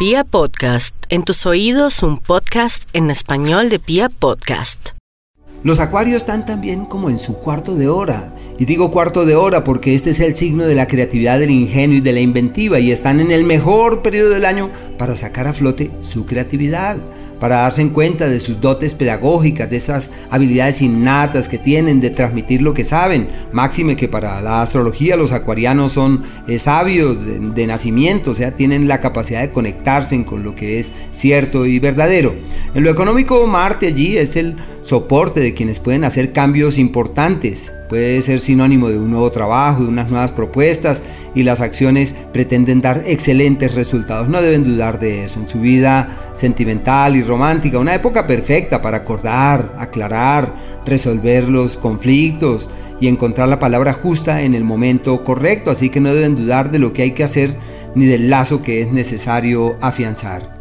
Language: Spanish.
Pia Podcast, en tus oídos un podcast en español de Pia Podcast. Los acuarios están también como en su cuarto de hora. Y digo cuarto de hora porque este es el signo de la creatividad, del ingenio y de la inventiva y están en el mejor periodo del año para sacar a flote su creatividad para darse en cuenta de sus dotes pedagógicas, de esas habilidades innatas que tienen de transmitir lo que saben. Máxime que para la astrología los acuarianos son eh, sabios de, de, nacimiento, o sea, tienen la capacidad de conectarse con lo que es cierto y verdadero. En lo económico, Marte allí es el soporte de quienes pueden hacer cambios importantes. Puede ser sinónimo de un nuevo trabajo, de unas nuevas propuestas y las acciones pretenden dar excelentes resultados. No deben dudar de eso. En su vida sentimental y romántica, una época perfecta para acordar, aclarar, resolver los conflictos y encontrar la palabra justa en el momento correcto. Así que no deben dudar de lo que hay que hacer ni del lazo que es necesario afianzar.